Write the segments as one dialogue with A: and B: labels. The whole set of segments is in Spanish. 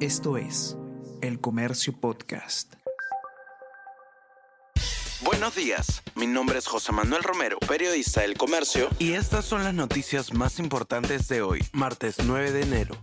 A: Esto es El Comercio Podcast.
B: Buenos días, mi nombre es José Manuel Romero, periodista del Comercio, y estas son las noticias más importantes de hoy, martes 9 de enero.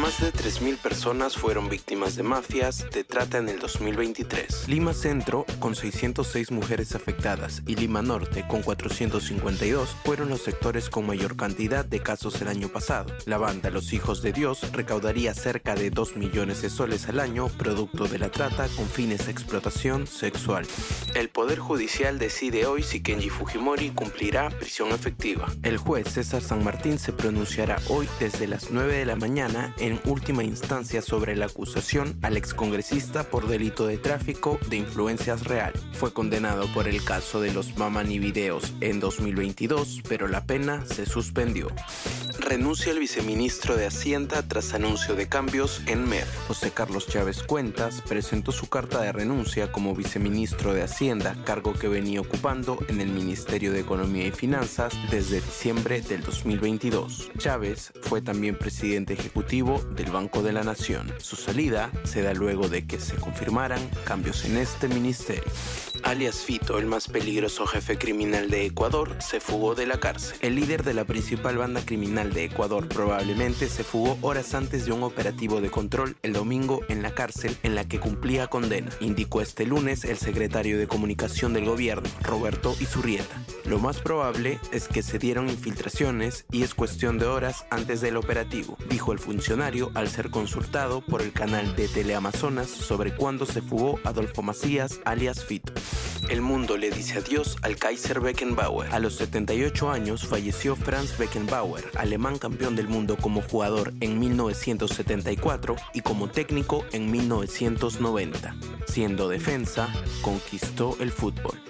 B: Más de 3.000 personas fueron víctimas de mafias de trata en el 2023. Lima Centro, con 606 mujeres afectadas, y Lima Norte, con 452, fueron los sectores con mayor cantidad de casos el año pasado. La banda Los Hijos de Dios recaudaría cerca de 2 millones de soles al año, producto de la trata con fines de explotación sexual. El Poder Judicial decide hoy si Kenji Fujimori cumplirá prisión efectiva. El juez César San Martín se pronunciará hoy desde las 9 de la mañana en última instancia sobre la acusación al excongresista por delito de tráfico de influencias real. Fue condenado por el caso de los Mamani videos en 2022, pero la pena se suspendió. Renuncia el viceministro de Hacienda tras anuncio de cambios en MEF. José Carlos Chávez Cuentas presentó su carta de renuncia como viceministro de Hacienda, cargo que venía ocupando en el Ministerio de Economía y Finanzas desde diciembre del 2022. Chávez fue también presidente ejecutivo del Banco de la Nación. Su salida se da luego de que se confirmaran cambios en este ministerio. Alias Fito, el más peligroso jefe criminal de Ecuador, se fugó de la cárcel. El líder de la principal banda criminal de Ecuador probablemente se fugó horas antes de un operativo de control el domingo en la cárcel en la que cumplía condena, indicó este lunes el secretario de Comunicación del gobierno, Roberto Izurrieta. Lo más probable es que se dieron infiltraciones y es cuestión de horas antes del operativo, dijo el funcionario al ser consultado por el canal de Teleamazonas sobre cuándo se fugó Adolfo Macías alias Fito. El mundo le dice adiós al Kaiser Beckenbauer. A los 78 años falleció Franz Beckenbauer, alemán campeón del mundo como jugador en 1974 y como técnico en 1990. Siendo defensa, conquistó el fútbol.